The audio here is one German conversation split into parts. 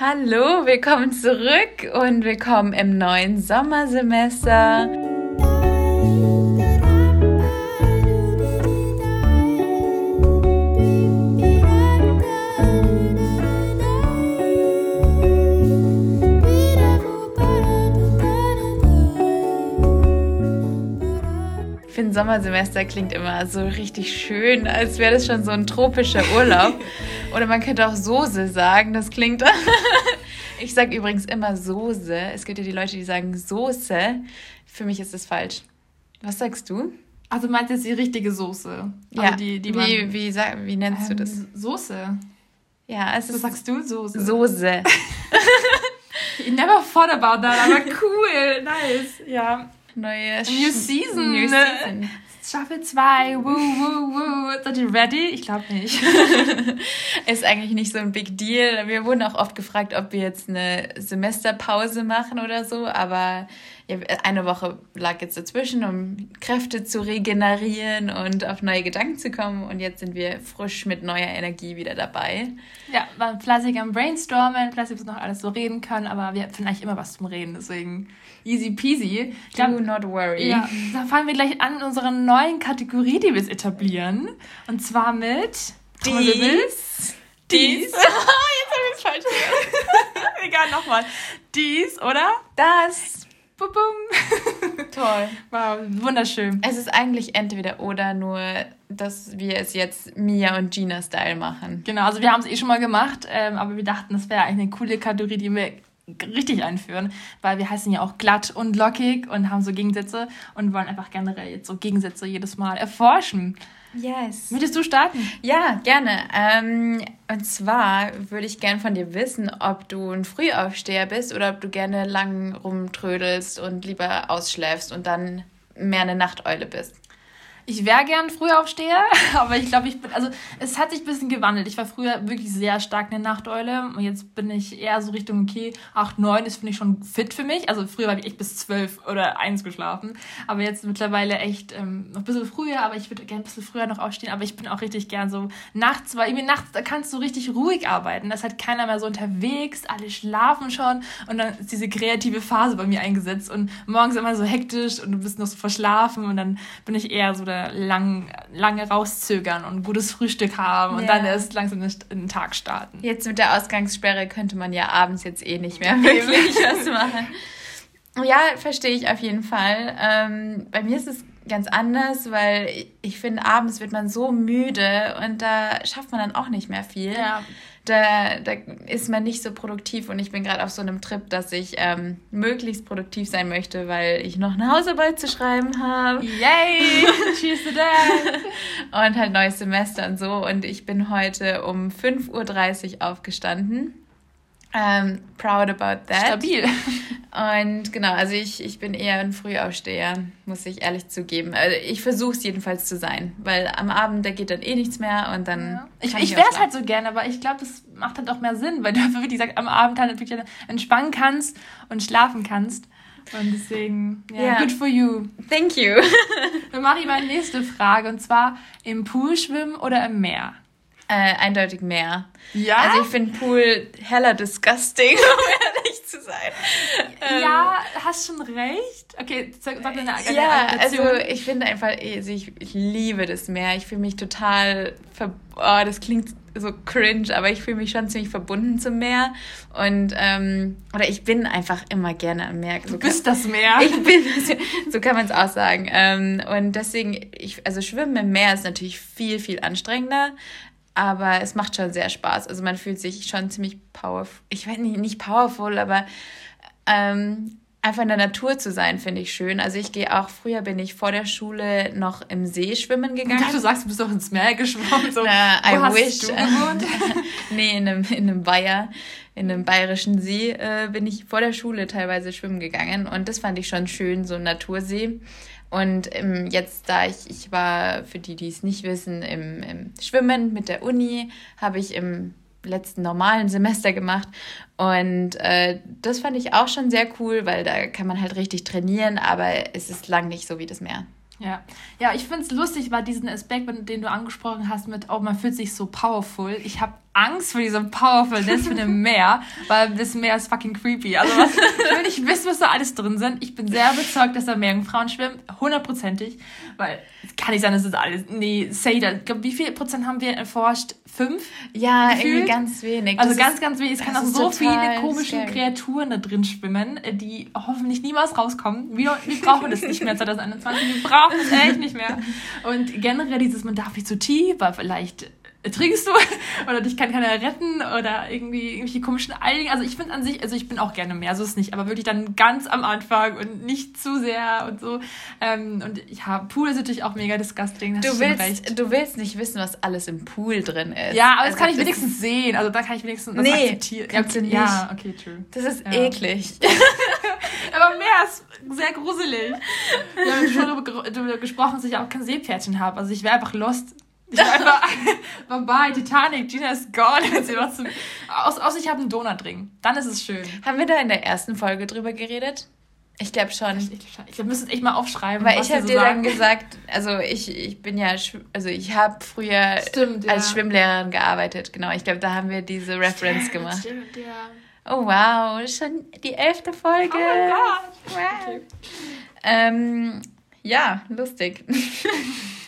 Hallo, willkommen zurück und willkommen im neuen Sommersemester. Ich finde, Sommersemester klingt immer so richtig schön, als wäre das schon so ein tropischer Urlaub. Oder man könnte auch Soße sagen, das klingt. ich sage übrigens immer Soße. Es gibt ja die Leute, die sagen Soße. Für mich ist das falsch. Was sagst du? Also meinst du jetzt die richtige Soße? Also ja. Die, die man, wie, wie, sag, wie nennst ähm, du das? Soße. Ja, es ist. Was sagst du? Soße. Soße. I never thought about that, aber cool, nice. Ja neue New Season. New Season. Staffel 2, woo, woo, woo. Seid ihr ready? Ich glaube nicht. ist eigentlich nicht so ein Big Deal. Wir wurden auch oft gefragt, ob wir jetzt eine Semesterpause machen oder so, aber eine Woche lag jetzt dazwischen, um Kräfte zu regenerieren und auf neue Gedanken zu kommen. Und jetzt sind wir frisch mit neuer Energie wieder dabei. Ja, waren fleißig am Brainstormen, fleißig bis noch alles so reden können, aber wir finden eigentlich immer was zum Reden, deswegen easy peasy. Do not worry. Ja, da fangen wir gleich an in unserer neuen Kategorie, die wir jetzt etablieren. Und zwar mit Dies. Dies. jetzt habe ich es falsch gehört. Egal, nochmal. Dies, oder? Das. Bum, bum. Toll. Wow, wunderschön. Es ist eigentlich entweder oder, nur dass wir es jetzt Mia und Gina-Style machen. Genau, also wir haben es eh schon mal gemacht, ähm, aber wir dachten, das wäre eigentlich eine coole Kategorie, die wir richtig einführen, weil wir heißen ja auch glatt und lockig und haben so Gegensätze und wollen einfach generell jetzt so Gegensätze jedes Mal erforschen. Yes. Möchtest du starten? Ja, gerne. Ähm, und zwar würde ich gerne von dir wissen, ob du ein Frühaufsteher bist oder ob du gerne lang rumtrödelst und lieber ausschläfst und dann mehr eine Nachteule bist. Ich wäre gern Frühaufsteher, aber ich glaube, ich bin, also es hat sich ein bisschen gewandelt. Ich war früher wirklich sehr stark eine Nachteule und jetzt bin ich eher so Richtung, okay, 8, 9 ist, finde ich, schon fit für mich. Also früher habe ich echt bis 12 oder 1 geschlafen, aber jetzt mittlerweile echt ähm, noch ein bisschen früher, aber ich würde gerne ein bisschen früher noch aufstehen, aber ich bin auch richtig gern so nachts, weil irgendwie nachts, da kannst du richtig ruhig arbeiten. Da ist halt keiner mehr so unterwegs, alle schlafen schon und dann ist diese kreative Phase bei mir eingesetzt und morgens immer so hektisch und du bist noch so verschlafen und dann bin ich eher so der lang, lange rauszögern und gutes Frühstück haben und ja. dann erst langsam in den Tag starten. Jetzt mit der Ausgangssperre könnte man ja abends jetzt eh nicht mehr wirklich was machen. Ja, verstehe ich auf jeden Fall. Ähm, bei mir ist es ganz anders, weil ich, ich finde, abends wird man so müde und da schafft man dann auch nicht mehr viel. Ja da, da ist man nicht so produktiv und ich bin gerade auf so einem Trip, dass ich ähm, möglichst produktiv sein möchte, weil ich noch eine Hausarbeit zu schreiben habe. Yay! Cheers to that! und halt neues Semester und so. Und ich bin heute um 5.30 Uhr aufgestanden ähm, proud about that. Stabil. Und genau, also ich, ich bin eher ein Frühaufsteher, muss ich ehrlich zugeben. Also ich versuche es jedenfalls zu sein, weil am Abend, da geht dann eh nichts mehr und dann. Ja. Ich, ich wäre es halt so gerne, aber ich glaube, das macht halt auch mehr Sinn, weil du wie gesagt am Abend halt wirklich entspannen kannst und schlafen kannst. Und deswegen, ja, yeah, good for you. Thank you. dann mache ich meine nächste Frage und zwar im Pool schwimmen oder im Meer? Äh, eindeutig mehr. Ja. Also ich finde Pool heller disgusting, um ehrlich zu sein. Ja, ähm, hast schon recht. Okay, sag, sag eine, eine Ja, also ich finde einfach, also ich, ich liebe das Meer. Ich fühle mich total, oh, das klingt so cringe, aber ich fühle mich schon ziemlich verbunden zum Meer. Und, ähm, oder ich bin einfach immer gerne am Meer. So du bist kann, das Meer. Ich bin, so kann man es auch sagen. Ähm, und deswegen, ich, also Schwimmen im Meer ist natürlich viel, viel anstrengender. Aber es macht schon sehr Spaß. Also man fühlt sich schon ziemlich powerful. Ich weiß nicht, nicht powerful, aber ähm, einfach in der Natur zu sein, finde ich schön. Also ich gehe auch, früher bin ich vor der Schule noch im See schwimmen gegangen. Du sagst, du bist doch ins Meer geschwommen. So. Na, I Wo wish. Hast du nee, in einem, in einem Weiher, in einem bayerischen See äh, bin ich vor der Schule teilweise schwimmen gegangen. Und das fand ich schon schön, so ein Natursee. Und ähm, jetzt, da ich, ich war, für die, die es nicht wissen, im, im Schwimmen mit der Uni, habe ich im letzten normalen Semester gemacht. Und äh, das fand ich auch schon sehr cool, weil da kann man halt richtig trainieren, aber es ist lang nicht so wie das Meer. Ja, ja ich finde es lustig, war diesen Aspekt, den du angesprochen hast, mit, oh, man fühlt sich so powerful. Ich habe Angst vor diesem Powerfulness von dem Meer, weil das Meer ist fucking creepy. Also was, ich will nicht wissen, was da alles drin sind. Ich bin sehr überzeugt, dass da Meerjungfrauen schwimmen, hundertprozentig, weil kann nicht sein, dass das alles, nee, say that. Ich glaube, wie viel Prozent haben wir erforscht? Fünf? Ja, gefühlt? irgendwie ganz wenig. Also das ganz, ganz wenig. Es kann auch so viele komische scary. Kreaturen da drin schwimmen, die hoffentlich niemals rauskommen. Wir, wir brauchen das nicht mehr 2021. Wir brauchen das echt nicht mehr. Und generell dieses, man darf nicht zu tief, weil vielleicht ertrinkst du oder dich kann keiner retten oder irgendwie irgendwelche komischen Algen. Also ich finde an sich, also ich bin auch gerne mehr, so ist es nicht, aber wirklich dann ganz am Anfang und nicht zu sehr und so. Ähm, und ja, Pool ist natürlich auch mega disgusting. Du willst, du willst nicht wissen, was alles im Pool drin ist. Ja, aber also das kann ich wenigstens sehen. Also da kann ich wenigstens das nee, akzeptieren. Kannst ja, okay, du nicht. ja, okay, true. Das ist ja. eklig. aber mehr ist sehr gruselig. Wir haben schon darüber gesprochen, dass ich auch kein Seepferdchen habe. Also ich wäre einfach lost ich war einfach, bye Titanic, Gina ist gone. Aus, aus ich habe einen Donutring. Dann ist es schön. Haben wir da in der ersten Folge drüber geredet? Ich glaube schon. Ich, ich, ich müsste echt mal aufschreiben. Weil ich habe so dir sagen. dann gesagt, also ich, ich bin ja, also ich habe früher stimmt, ja. als Schwimmlehrerin gearbeitet. Genau, ich glaube, da haben wir diese Reference stimmt, gemacht. Stimmt, ja. Oh wow, schon die elfte Folge. Oh mein Gott. Wow. Okay. Ähm, ja, lustig.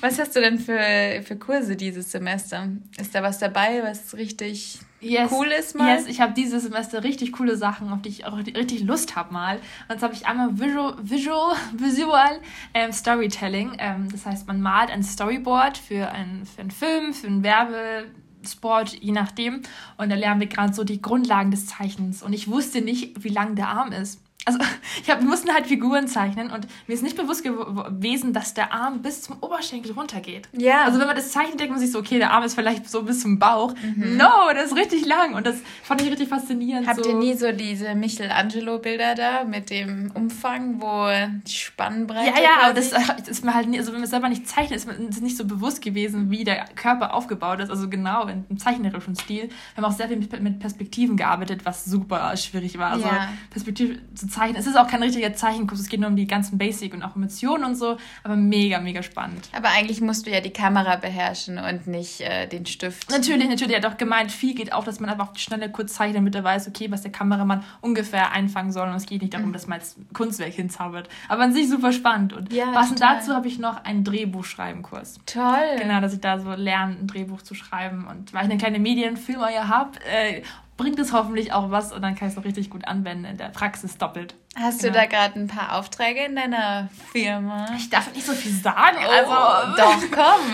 Was hast du denn für, für Kurse dieses Semester? Ist da was dabei, was richtig yes, cool ist mal? Yes, ich habe dieses Semester richtig coole Sachen, auf die ich auch richtig Lust habe mal. Und zwar habe ich einmal Visual, Visual, Visual ähm, Storytelling. Ähm, das heißt, man malt ein Storyboard für, ein, für einen Film, für einen Werbesport, je nachdem. Und da lernen wir gerade so die Grundlagen des Zeichnens. Und ich wusste nicht, wie lang der Arm ist also ich hab, wir mussten halt Figuren zeichnen und mir ist nicht bewusst gewesen, dass der Arm bis zum Oberschenkel runtergeht. Ja. Also wenn man das zeichnet, denkt man sich so, okay, der Arm ist vielleicht so bis zum Bauch. Mhm. No, das ist richtig lang und das fand ich richtig faszinierend. Habt so. ihr nie so diese Michelangelo-Bilder da mit dem Umfang, wo die Spannbreite Ja, ja, aber das, das ist mir halt nie, also wenn man selber nicht zeichnet, ist mir nicht so bewusst gewesen, wie der Körper aufgebaut ist. Also genau, im zeichnerischen Stil. Wir haben auch sehr viel mit Perspektiven gearbeitet, was super schwierig war. Also ja. Perspektive zu Zeichen. Es ist auch kein richtiger Zeichenkurs, es geht nur um die ganzen Basic und auch Emotionen und so, aber mega, mega spannend. Aber eigentlich musst du ja die Kamera beherrschen und nicht äh, den Stift. Natürlich, natürlich. Er hat auch gemeint, viel geht auch, dass man einfach schnell kurz zeichnet, damit er weiß, okay, was der Kameramann ungefähr einfangen soll. Und es geht nicht darum, mhm. dass man jetzt Kunstwerk hinzaubert. Aber an sich super spannend. Und ja, passend total. dazu habe ich noch einen Drehbuchschreibenkurs. Toll. Genau, dass ich da so lerne, ein Drehbuch zu schreiben. Und weil ich eine kleine Medienfilmer ja habe, äh, bringt es hoffentlich auch was und dann kann ich es auch richtig gut anwenden in der Praxis doppelt. Hast genau. du da gerade ein paar Aufträge in deiner Firma? Ich darf nicht so viel sagen. Oh, also doch, komm,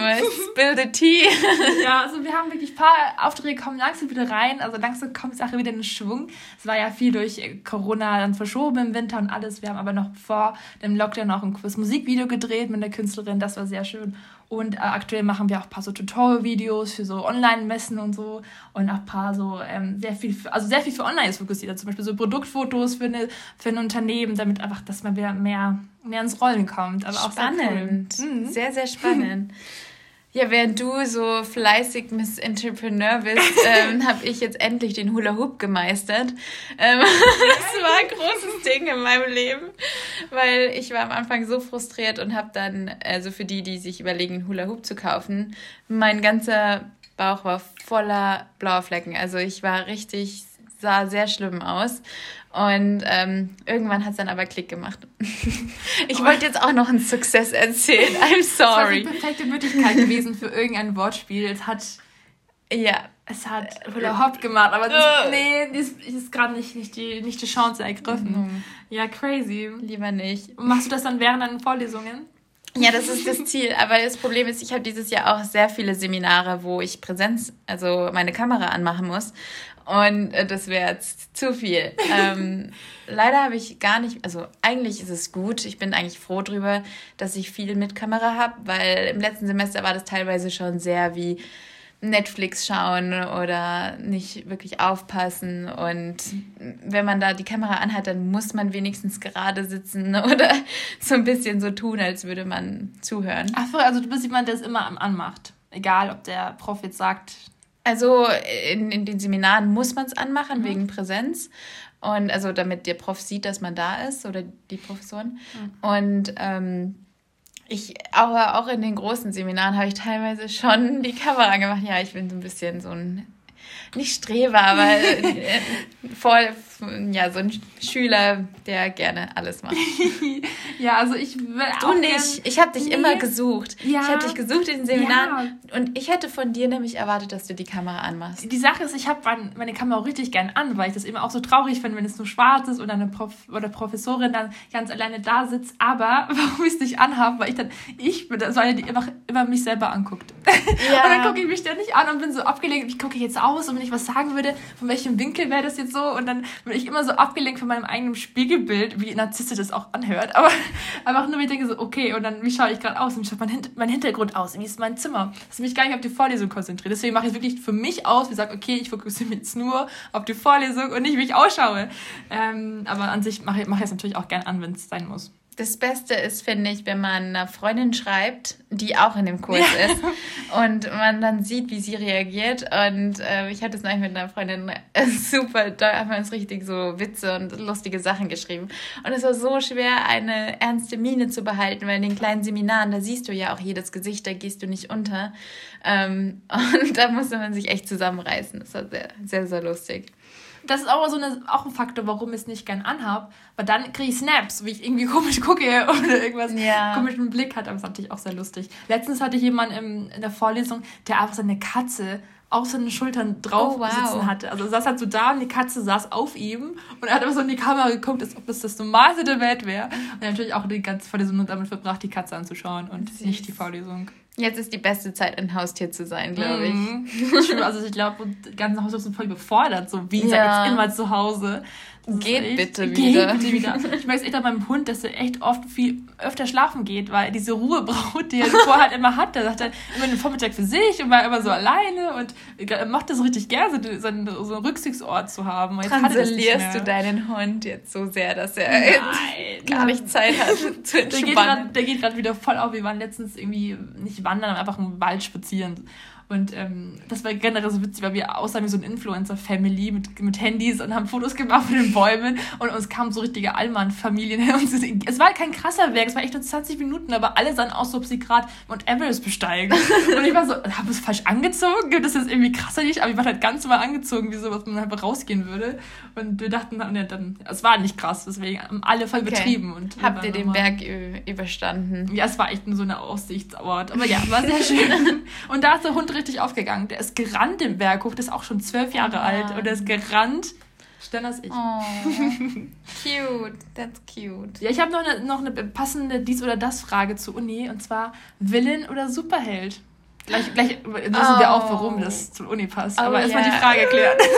spill the tea. ja, also wir haben wirklich ein paar Aufträge kommen langsam wieder rein. Also langsam kommt die Sache wieder in den Schwung. Es war ja viel durch Corona dann verschoben im Winter und alles. Wir haben aber noch vor dem Lockdown auch ein Musikvideo gedreht mit der Künstlerin. Das war sehr schön. Und äh, aktuell machen wir auch ein paar so Tutorial-Videos für so Online-Messen und so und auch ein paar so ähm, sehr viel, für, also sehr viel für Online ist fokussiert. Zum Beispiel so Produktfotos für, eine, für ein Unternehmen, damit einfach, dass man wieder mehr, mehr ins Rollen kommt. Aber spannend. Auch sehr, cool. mhm. sehr, sehr spannend. Ja, während du so fleißig Miss Entrepreneur bist, ähm, habe ich jetzt endlich den Hula Hoop gemeistert. Ähm, das war ein großes Ding in meinem Leben, weil ich war am Anfang so frustriert und habe dann, also für die, die sich überlegen, Hula Hoop zu kaufen, mein ganzer Bauch war voller blauer Flecken. Also ich war richtig, sah sehr schlimm aus. Und ähm, irgendwann hat es dann aber Klick gemacht. ich oh. wollte jetzt auch noch einen Success erzählen. I'm sorry. Das war die perfekte Möglichkeit gewesen für irgendein Wortspiel. Es hat. Ja. Es hat Hula Hop gemacht, aber das, nee, ist, ist gerade nicht, nicht, die, nicht die Chance ergriffen. Mhm. Ja, crazy. Lieber nicht. Und machst du das dann während deinen Vorlesungen? Ja, das ist das Ziel. Aber das Problem ist, ich habe dieses Jahr auch sehr viele Seminare, wo ich Präsenz, also meine Kamera anmachen muss. Und äh, das wäre jetzt zu viel. ähm, leider habe ich gar nicht, also eigentlich ist es gut. Ich bin eigentlich froh drüber, dass ich viel mit Kamera habe, weil im letzten Semester war das teilweise schon sehr wie Netflix schauen oder nicht wirklich aufpassen. Und wenn man da die Kamera anhat, dann muss man wenigstens gerade sitzen oder so ein bisschen so tun, als würde man zuhören. Ach so, also du bist jemand, der es immer anmacht. Egal, ob der Prof jetzt sagt. Also in, in den Seminaren muss man es anmachen, mhm. wegen Präsenz. Und also damit der Prof sieht, dass man da ist oder die Professoren. Mhm. Und ähm, Ich, aber auch in den großen Seminaren habe ich teilweise schon die Kamera gemacht. Ja, ich bin so ein bisschen so ein nicht Streber, aber äh, voll, ja, so ein Schüler, der gerne alles macht. ja, also ich will Du nicht. Ich habe dich nee. immer gesucht. Ja. Ich habe dich gesucht in den Seminaren ja. und ich hätte von dir nämlich erwartet, dass du die Kamera anmachst. Die Sache ist, ich habe meine Kamera auch richtig gern an, weil ich das immer auch so traurig finde, wenn es nur schwarz ist und eine Prof oder Professorin dann ganz alleine da sitzt. Aber warum ich es nicht anhabe, weil ich dann, ich bin das, weil die immer, immer mich selber anguckt. Ja. und dann gucke ich mich ständig an und bin so abgelenkt. Ich gucke jetzt aus und wenn ich was sagen würde, von welchem Winkel wäre das jetzt so? Und dann bin ich immer so abgelenkt von meinem eigenen Spiegelbild, wie narzisstisch das auch anhört. Aber einfach nur, ich denke so, okay, und dann, wie schaue ich gerade aus? Wie schaut mein, Hin mein Hintergrund aus? Wie ist mein Zimmer? Dass ich mich gar nicht auf die Vorlesung konzentriere. Deswegen mache ich es wirklich für mich aus, wie sage, okay, ich fokussiere mich jetzt nur auf die Vorlesung und nicht, wie ich ausschaue. Ähm, aber an sich mache ich, mache ich es natürlich auch gern an, wenn es sein muss das Beste ist, finde ich, wenn man einer Freundin schreibt, die auch in dem Kurs ja. ist und man dann sieht, wie sie reagiert. Und äh, ich hatte es neulich mit einer Freundin äh, super, da haben wir uns richtig so Witze und lustige Sachen geschrieben. Und es war so schwer, eine ernste Miene zu behalten, weil in den kleinen Seminaren, da siehst du ja auch jedes Gesicht, da gehst du nicht unter. Ähm, und da musste man sich echt zusammenreißen. Das war sehr, sehr, sehr lustig das ist auch so eine, auch ein Faktor, warum ich es nicht gern anhab. Weil dann kriege ich Snaps, wie ich irgendwie komisch gucke oder irgendwas ja. komischen Blick hat. Aber das ist natürlich auch sehr lustig. Letztens hatte ich jemanden in, in der Vorlesung, der einfach seine Katze auf seine Schultern drauf oh, wow. sitzen hatte. Also saß halt so da und die Katze saß auf ihm und er hat aber so in die Kamera geguckt, als ob das das Normalste der Welt wäre. Und hat natürlich auch die ganze Vorlesung damit verbracht, die Katze anzuschauen und Süß. nicht die Vorlesung. Jetzt ist die beste Zeit, ein Haustier zu sein, glaube ich. Mhm. also ich glaube, die ganzen Haustiere sind voll überfordert. So, wie ja. jetzt immer zu Hause? Geht echt, bitte wieder. Geht bitte wieder. Ich merke es echt an meinem Hund, dass er echt oft viel öfter schlafen geht, weil er diese Ruhe braucht, die er vorher halt immer hat. Er sagt dann immer den Vormittag für sich und war immer so alleine und macht das richtig gerne, so, so einen, so einen Rücksichtsort zu haben. Und Transalierst du deinen Hund jetzt so sehr, dass er Nein. gar nicht Zeit hat zu entspannen? Der geht gerade wieder voll auf. Wir waren letztens irgendwie nicht wandern, einfach im Wald spazieren. Und ähm, das war generell so witzig, weil wir aussahen wie so ein Influencer-Family mit, mit Handys und haben Fotos gemacht von den Bäumen und uns kamen so richtige Allmann-Familien her. Und es war kein krasser Werk, es war echt nur 20 Minuten, aber alle sahen aus, als ob sie gerade Mount Everest besteigen. und ich war so, habe es falsch angezogen? Gibt es jetzt irgendwie krasser nicht? Aber ich war halt ganz normal angezogen, wie so, was man einfach rausgehen würde. Und wir dachten dann, ja, dann, es war nicht krass, deswegen haben alle voll betrieben. Okay. Und Habt ihr den Berg überstanden? Ja, es war echt nur so eine Aussichtsort. Aber ja, war sehr schön. und da ist der Hund richtig aufgegangen. Der ist gerannt im Berg hoch, der ist auch schon zwölf Jahre oh alt und der ist gerannt. Schneller als ich. Oh, cute, that's cute. Ja, ich habe noch eine, noch eine passende Dies- oder Das-Frage zur Uni und zwar Villain oder Superheld? Gleich, gleich wissen oh. wir auch, warum das zur Uni passt. Oh, Aber erstmal yeah. die Frage klären.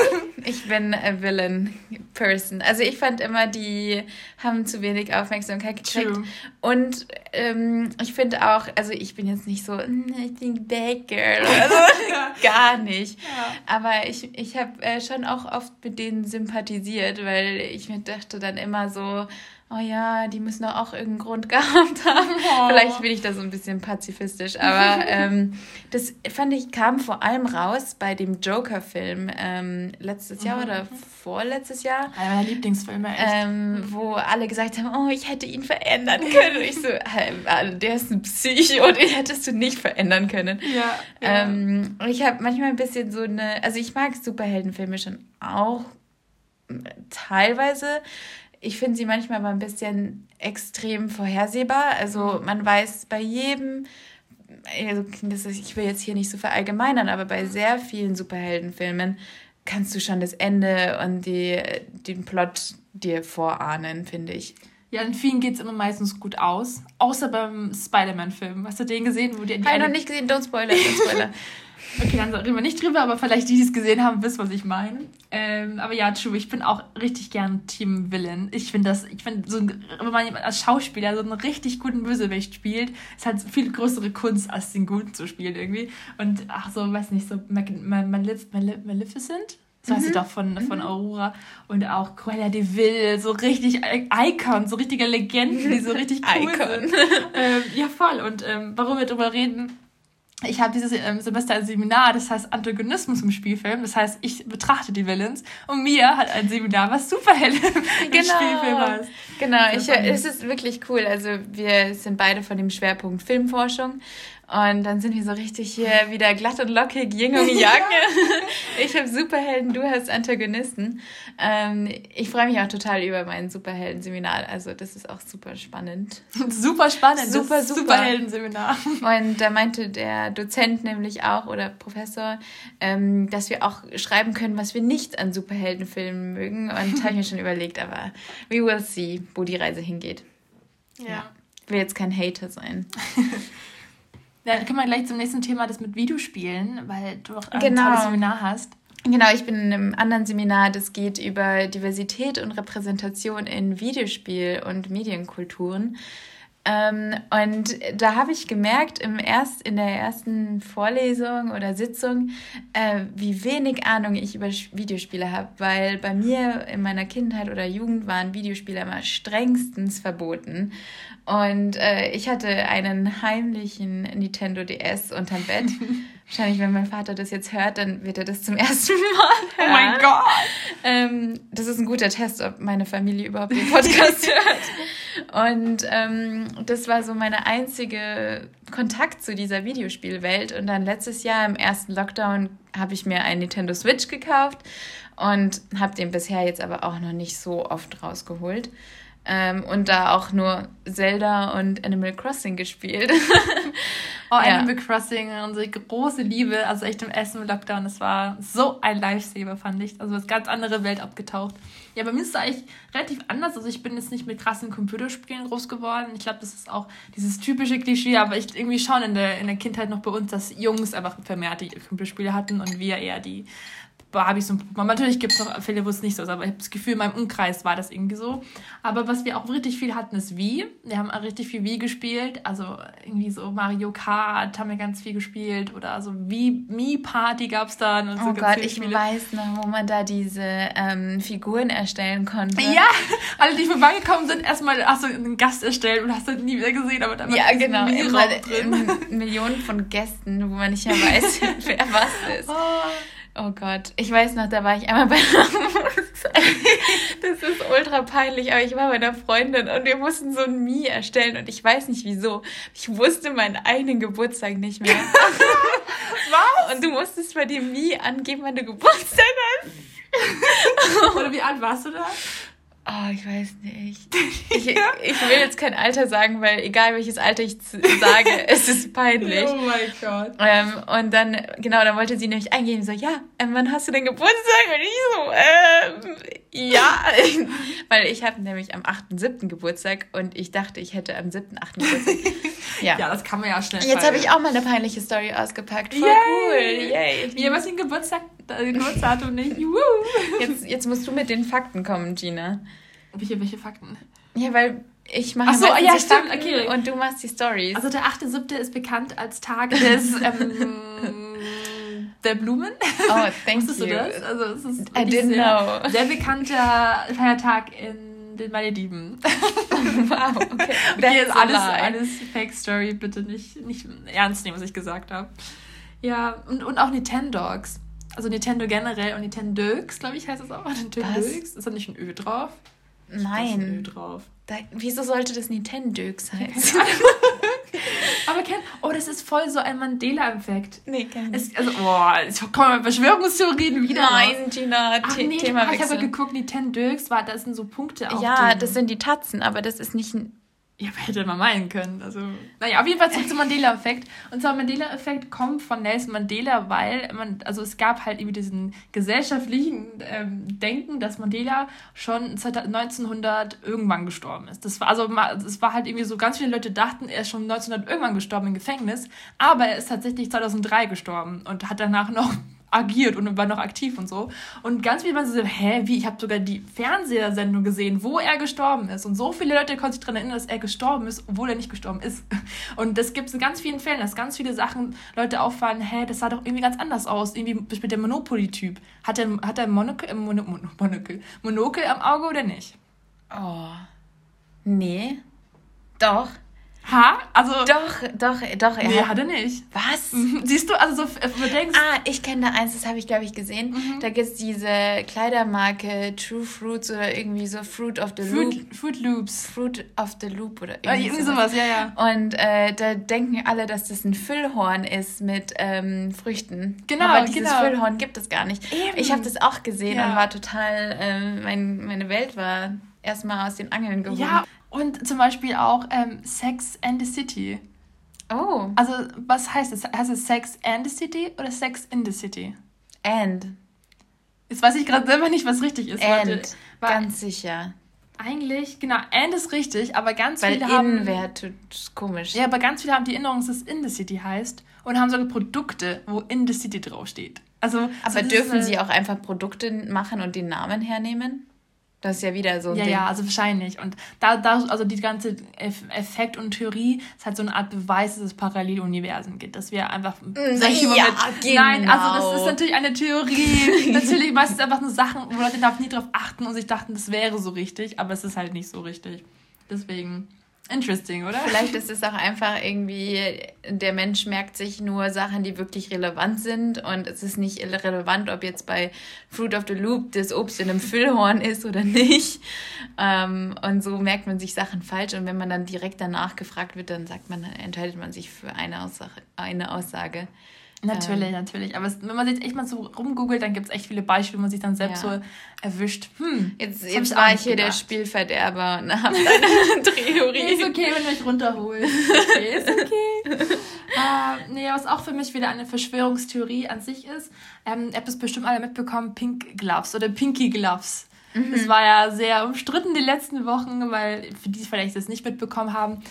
Ich bin a Villain Person. Also ich fand immer, die haben zu wenig Aufmerksamkeit gekriegt. True. Und ähm, ich finde auch, also ich bin jetzt nicht so, hm, ich bin Bad Girl oder so. Gar nicht. Ja. Aber ich, ich habe äh, schon auch oft mit denen sympathisiert, weil ich mir dachte dann immer so, oh ja, die müssen doch auch irgendeinen Grund gehabt haben. Oh. Vielleicht bin ich da so ein bisschen pazifistisch, aber ähm, das fand ich, kam vor allem raus bei dem Joker-Film ähm, letztes Jahr mhm. oder vorletztes Jahr. Einer meiner Lieblingsfilme, echt. Ähm, wo alle gesagt haben, oh, ich hätte ihn verändern können. Und ich so, hey, der ist ein Psycho, den hättest du nicht verändern können. Ja. ja. Ähm, und ich habe manchmal ein bisschen so eine, also ich mag Superheldenfilme schon auch teilweise, ich finde sie manchmal aber ein bisschen extrem vorhersehbar. Also mhm. man weiß bei jedem, also ist, ich will jetzt hier nicht so verallgemeinern, aber bei sehr vielen Superheldenfilmen kannst du schon das Ende und die, den Plot dir vorahnen, finde ich. Ja, in vielen geht es immer meistens gut aus. Außer beim Spider-Man-Film. Hast du den gesehen? Wo die, die Habe ich noch nicht gesehen. Don't spoiler, don't spoiler. Okay, dann reden wir nicht drüber, aber vielleicht die, die es gesehen haben, wissen, was ich meine. Ähm, aber ja, true, ich bin auch richtig gern Team Villain. Ich finde das, ich finde, so wenn man als Schauspieler so einen richtig guten Bösewicht spielt, ist halt viel größere Kunst, als den guten zu spielen irgendwie. Und ach so, weiß nicht, so Maleficent? So heißt mhm. sie doch von, von mhm. Aurora. Und auch Cruella de Vil, so richtig Icon, so richtige Legenden, die so richtig cool Icon. sind. ähm, ja, voll. Und ähm, warum wir drüber reden, ich habe dieses ähm, Semester ein Seminar, das heißt Antagonismus im Spielfilm. Das heißt, ich betrachte die Villains und Mia hat ein Seminar, was Superhelden im genau. Spielfilm heißt. Genau, ich, es ist wirklich cool. Also wir sind beide von dem Schwerpunkt Filmforschung und dann sind wir so richtig hier wieder glatt und lockig, Yin und Yang. ich habe Superhelden, du hast Antagonisten. Ähm, ich freue mich auch total über mein Superhelden-Seminar. Also das ist auch super spannend. super spannend. Super, super. Superhelden-Seminar. Und da meinte der Dozent nämlich auch oder Professor, ähm, dass wir auch schreiben können, was wir nicht an Superheldenfilmen mögen. Und habe ich mir schon überlegt, aber we will see, wo die Reise hingeht. Ja. ja. Ich will jetzt kein Hater sein. Dann können wir gleich zum nächsten Thema, das mit Videospielen, weil du auch ein genau. tolles Seminar hast. Genau, ich bin in einem anderen Seminar, das geht über Diversität und Repräsentation in Videospiel- und Medienkulturen. Ähm, und da habe ich gemerkt, im erst, in der ersten Vorlesung oder Sitzung, äh, wie wenig Ahnung ich über Videospiele habe, weil bei mir in meiner Kindheit oder Jugend waren Videospiele immer strengstens verboten. Und äh, ich hatte einen heimlichen Nintendo DS unterm Bett. Wahrscheinlich, wenn mein Vater das jetzt hört, dann wird er das zum ersten Mal hören. Oh mein Gott! Ähm, das ist ein guter Test, ob meine Familie überhaupt den Podcast hört. Und ähm, das war so meine einzige Kontakt zu dieser Videospielwelt. Und dann letztes Jahr im ersten Lockdown habe ich mir einen Nintendo Switch gekauft und habe den bisher jetzt aber auch noch nicht so oft rausgeholt. Ähm, und da auch nur Zelda und Animal Crossing gespielt. oh, ja. Animal Crossing, unsere große Liebe, also echt im ersten Lockdown, das war so ein Lifesaver, fand ich. Also eine ganz andere Welt abgetaucht. Ja, bei mir ist es eigentlich relativ anders. Also ich bin jetzt nicht mit krassen Computerspielen groß geworden. Ich glaube, das ist auch dieses typische Klischee, aber ich irgendwie schon in der, in der Kindheit noch bei uns, dass Jungs einfach vermehrt die Computerspiele hatten und wir eher die Barbies und Puppen. Natürlich gibt es noch Fälle, wo es nicht so ist, aber ich habe das Gefühl, in meinem Umkreis war das irgendwie so. Aber was wir auch richtig viel hatten, ist Wii. Wir haben richtig viel Wii gespielt. Also irgendwie so Mario Kart haben wir ganz viel gespielt. Oder so Wii, Mii Party gab es dann. Und so oh Gott, ich Spiele. weiß noch, wo man da diese ähm, Figuren erstellen konnte. Ja, alle, die vorbeigekommen sind, erstmal hast du einen Gast erstellt und hast du nie wieder gesehen. Aber dann ja, genau. Immer Millionen von Gästen, wo man nicht mehr weiß, wer was ist. Oh. Oh Gott, ich weiß noch, da war ich einmal bei Das ist ultra peinlich, aber ich war bei einer Freundin und wir mussten so ein Mii erstellen und ich weiß nicht wieso. Ich wusste meinen eigenen Geburtstag nicht mehr. Was? Und du musstest bei dem Mii angeben, wann du Geburtstag hast. Oder wie alt warst du da? Oh, ich weiß nicht. Ich, ja. ich will jetzt kein Alter sagen, weil egal welches Alter ich sage, es ist peinlich. Oh mein Gott. Ähm, und dann, genau, dann wollte sie nämlich eingehen, so, ja, ähm, wann hast du denn Geburtstag? Und ich so, ähm, ja. weil ich habe nämlich am 8.7. Geburtstag und ich dachte, ich hätte am 7.8. Geburtstag. Ja. ja, das kann man ja schnell Jetzt habe ich auch mal eine peinliche Story ausgepackt. Voll Yay. cool. Yay. Wie, was den Geburtstag, äh, Geburtsdatum nicht? Jetzt, jetzt musst du mit den Fakten kommen, Gina. Welche, welche Fakten? Ja, weil ich mache so, ja, stimmt, okay. und du machst die Stories. Also der 8.7. ist bekannt als Tag des ähm, der Blumen. Oh, thank Wusstest you. du das? Also es ist I didn't sehr, know. sehr bekannter Feiertag in den Malediven. wow, okay. okay jetzt alles, alles Fake Story, bitte nicht, nicht ernst nehmen, was ich gesagt habe. Ja, und, und auch Nintendogs. Also Nintendo generell und Nintendogs, glaube ich, heißt es auch. Nintendogs. Ist da nicht ein Ö drauf? Nein. drauf. Da, wieso sollte das Nintendo-Döks heißen? Aber Ken, oh, das ist voll so ein Mandela-Effekt. Nee, kenn ich. Also, boah, ich komme Verschwörungstheorien wieder. Nein. Gina, Ach, nee, Thema Ich habe geguckt, Nintendo-Döks, war, da sind so Punkte auf. Ja, das sind die Tatzen, aber das ist nicht ein ja, hätte man meinen können. Also, naja, auf jeden Fall zurück zum Mandela-Effekt. Und zwar Mandela-Effekt kommt von Nelson Mandela, weil man, also es gab halt irgendwie diesen gesellschaftlichen ähm, Denken, dass Mandela schon 1900 irgendwann gestorben ist. Das war also, es war halt irgendwie so, ganz viele Leute dachten, er ist schon 1900 irgendwann gestorben im Gefängnis, aber er ist tatsächlich 2003 gestorben und hat danach noch agiert und war noch aktiv und so. Und ganz viele waren so, hä, wie, ich habe sogar die Fernsehsendung gesehen, wo er gestorben ist. Und so viele Leute konnten sich daran erinnern, dass er gestorben ist, obwohl er nicht gestorben ist. Und das gibt es in ganz vielen Fällen, dass ganz viele Sachen Leute auffallen, hä, das sah doch irgendwie ganz anders aus. Irgendwie mit der Monopoly-Typ. Hat er, hat er Monokel, äh, Mon Mon Monokel, Monokel am Auge oder nicht? Oh. Nee. Doch. Ha? Also. Doch, doch, doch. Er nee, hat er nicht. Was? Siehst du, also so, du denkst. Ah, ich kenne da eins, das habe ich, glaube ich, gesehen. Mhm. Da gibt es diese Kleidermarke True Fruits oder irgendwie so Fruit of the Fruit, Loop. Fruit Loops. Fruit of the Loop oder irgendwie, irgendwie sowas. sowas. ja, ja. Und äh, da denken alle, dass das ein Füllhorn ist mit ähm, Früchten. Genau, Aber dieses genau. Füllhorn gibt es gar nicht. Eben. Ich habe das auch gesehen ja. und war total, äh, mein, meine Welt war erstmal aus den Angeln gehoben. Ja, und zum Beispiel auch ähm, Sex and the City. Oh. Also, was heißt das? Heißt es Sex and the City oder Sex in the City? And. Jetzt weiß ich gerade selber nicht, was richtig ist. And. Warte, ganz sicher. Eigentlich, genau, and ist richtig, aber ganz Weil viele in haben. wäre komisch. Ja, aber ganz viele haben die Erinnerung, dass es in the City heißt und haben sogar Produkte, wo in the City draufsteht. Also, aber so dürfen sie auch einfach Produkte machen und den Namen hernehmen? Das ist ja wieder so ein Ja, Ding. ja, also wahrscheinlich. Und da, da, also die ganze Effekt und Theorie ist halt so eine Art Beweis, dass es Paralleluniversen gibt. Dass wir einfach. Mm, ja, genau. Nein, also das ist natürlich eine Theorie. natürlich meistens einfach nur Sachen, wo Leute darf nie drauf achten und sich dachten, das wäre so richtig, aber es ist halt nicht so richtig. Deswegen. Interesting, oder? Vielleicht ist es auch einfach irgendwie, der Mensch merkt sich nur Sachen, die wirklich relevant sind und es ist nicht irrelevant, ob jetzt bei Fruit of the Loop das Obst in einem Füllhorn ist oder nicht. Ähm, und so merkt man sich Sachen falsch und wenn man dann direkt danach gefragt wird, dann sagt man, dann entscheidet man sich für eine Aussage. Eine Aussage. Natürlich, ähm, natürlich. Aber es, wenn man sich echt mal so rumgoogelt, dann gibt es echt viele Beispiele, wo man sich dann selbst ja. so erwischt. Hm, jetzt, jetzt war ich hier gedacht. der Spielverderber und habe eine Theorie. ist okay, wenn du mich runterholst. Okay, ist okay. äh, nee, was auch für mich wieder eine Verschwörungstheorie an sich ist, ähm, ihr habt es bestimmt alle mitbekommen, Pink Gloves oder Pinky Gloves. Mhm. Das war ja sehr umstritten die letzten Wochen, weil für die vielleicht das nicht mitbekommen haben,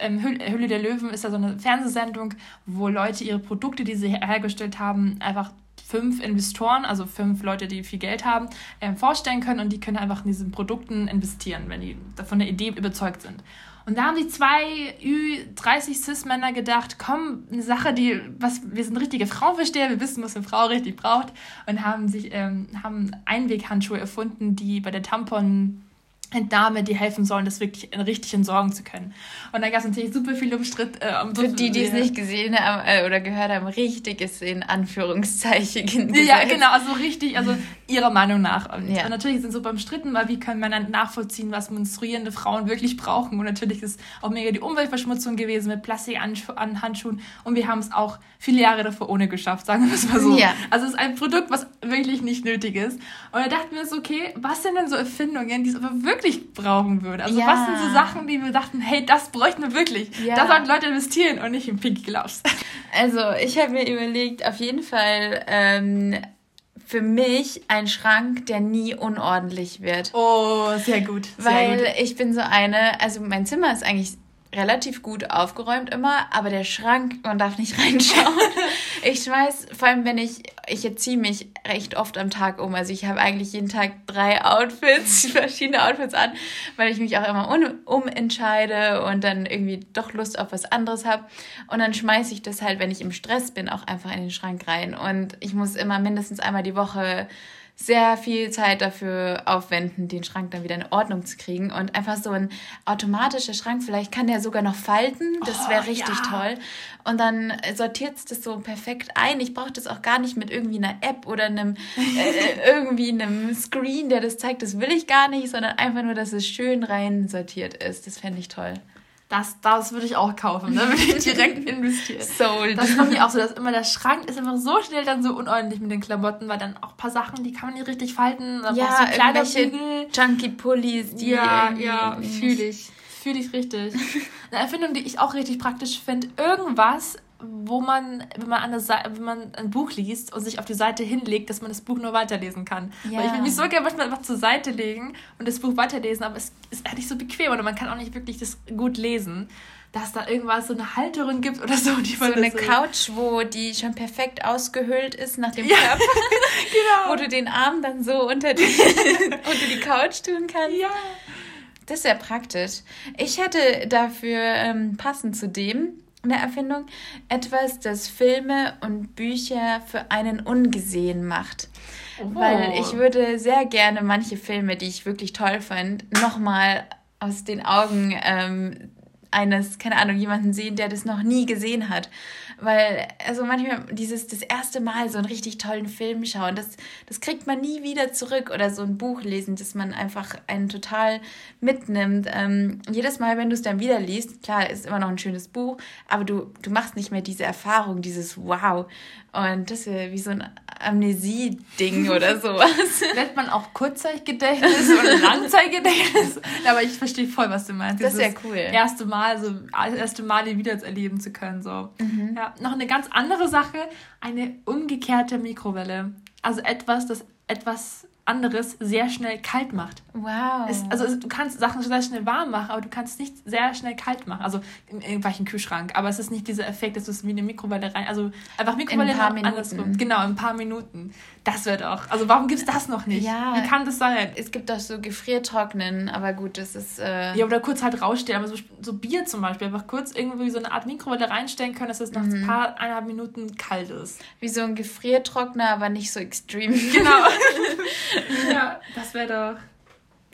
ähm, Hülle der Löwen ist ja so eine Fernsehsendung, wo Leute ihre Produkte, die sie hergestellt haben, einfach fünf Investoren, also fünf Leute, die viel Geld haben, ähm, vorstellen können und die können einfach in diesen Produkten investieren, wenn die von der Idee überzeugt sind. Und da haben die zwei Ü30 Cis-Männer gedacht, komm, eine Sache, die, was, wir sind richtige Frauenversteher, wir wissen, was eine Frau richtig braucht. Und haben sich, ähm, haben Einweghandschuhe erfunden, die bei der Tampon Entnahme, die helfen sollen, das wirklich richtig entsorgen zu können. Und da gab es natürlich super viel Umstritt. Äh, um Für die, die es nicht gesehen haben äh, oder gehört haben, richtig ist in Anführungszeichen gesetzt. Ja, genau, also richtig, also ihrer Meinung nach. Und, ja. und natürlich sind super umstritten, weil wie können Männer nachvollziehen, was menstruierende Frauen wirklich brauchen. Und natürlich ist auch mega die Umweltverschmutzung gewesen mit Plastik an, an Handschuhen. Und wir haben es auch viele Jahre davor ohne geschafft, sagen wir es mal so. Ja. Also es ist ein Produkt, was wirklich nicht nötig ist. Und da dachten wir uns, okay, was sind denn so Erfindungen, die es aber wirklich wirklich brauchen würde. Also ja. was sind so Sachen, die wir dachten, hey, das bräuchten wir wirklich. Ja. Da sollten Leute investieren und nicht in Pinky Gloves. Also ich habe mir überlegt, auf jeden Fall ähm, für mich ein Schrank, der nie unordentlich wird. Oh, sehr gut. Sehr Weil gut. ich bin so eine, also mein Zimmer ist eigentlich relativ gut aufgeräumt immer, aber der Schrank, man darf nicht reinschauen. ich schmeiß, vor allem wenn ich, ich ziehe mich recht oft am Tag um. Also ich habe eigentlich jeden Tag drei Outfits, verschiedene Outfits an, weil ich mich auch immer um, umentscheide und dann irgendwie doch Lust auf was anderes habe. Und dann schmeiße ich das halt, wenn ich im Stress bin, auch einfach in den Schrank rein. Und ich muss immer mindestens einmal die Woche sehr viel Zeit dafür aufwenden, den Schrank dann wieder in Ordnung zu kriegen. Und einfach so ein automatischer Schrank, vielleicht kann der sogar noch falten. Das wäre oh, richtig ja. toll. Und dann sortiert es das so perfekt ein. Ich brauche das auch gar nicht mit irgendwie einer App oder einem äh, irgendwie einem Screen, der das zeigt. Das will ich gar nicht, sondern einfach nur, dass es schön rein sortiert ist. Das fände ich toll. Das, das würde ich auch kaufen. Da würde ich direkt investieren. Sold. Das machen die auch so, dass immer der Schrank ist einfach so schnell dann so unordentlich mit den Klamotten, weil dann auch ein paar Sachen, die kann man nicht richtig falten. Dann ja, so Kleiderbügel. Chunky Pullis, die Ja, ja, fühle ich. Fühle ich richtig. Eine Erfindung, die ich auch richtig praktisch finde, irgendwas, wo man, wenn man, an der Seite, wenn man ein Buch liest und sich auf die Seite hinlegt, dass man das Buch nur weiterlesen kann. Ja. Weil ich will mich so gerne manchmal einfach zur Seite legen und das Buch weiterlesen, aber es ist halt nicht so bequem oder man kann auch nicht wirklich das gut lesen. Dass da irgendwas so eine Halterung gibt oder so. Die so eine so Couch, wo die schon perfekt ausgehöhlt ist nach dem ja. Körper. genau. Wo du den Arm dann so unter die, unter die Couch tun kannst. Ja. Das ist ja praktisch. Ich hätte dafür ähm, passend zu dem eine Erfindung, etwas, das Filme und Bücher für einen ungesehen macht. Oh. Weil ich würde sehr gerne manche Filme, die ich wirklich toll fand, nochmal aus den Augen ähm, eines, keine Ahnung, jemanden sehen, der das noch nie gesehen hat. Weil, also manchmal dieses, das erste Mal so einen richtig tollen Film schauen, das, das kriegt man nie wieder zurück. Oder so ein Buch lesen, das man einfach einen total mitnimmt. Ähm, jedes Mal, wenn du es dann wieder liest, klar, ist immer noch ein schönes Buch, aber du, du machst nicht mehr diese Erfahrung, dieses Wow. Und das wäre wie so ein Amnesie-Ding oder sowas. Nennt man auch Kurzzeitgedächtnis oder Langzeitgedächtnis. Aber ich verstehe voll, was du meinst. Das ist ja cool. Erste Mal, so erste Male wieder erleben zu können. So. Mhm. Ja, noch eine ganz andere Sache, eine umgekehrte Mikrowelle. Also etwas, das etwas anderes sehr schnell kalt macht. Wow. Es, also du kannst Sachen sehr schnell warm machen, aber du kannst es nicht sehr schnell kalt machen. Also im irgendwelchen Kühlschrank. Aber es ist nicht dieser Effekt, dass du es wie eine Mikrowelle rein. Also einfach Mikrowelle in ein paar Minuten. Andersrum. Genau, in ein paar Minuten. Das wird auch. Also warum gibt es das noch nicht? Ja. Wie kann das sein? Es gibt auch so Gefriertrocknen, aber gut, das ist. Äh ja, oder kurz halt rausstellen. Aber so, so Bier zum Beispiel, einfach kurz irgendwie so eine Art Mikrowelle reinstellen können, dass es nach mhm. ein paar eineinhalb Minuten kalt ist. Wie so ein Gefriertrockner, aber nicht so extrem. Genau. ja, das wäre doch.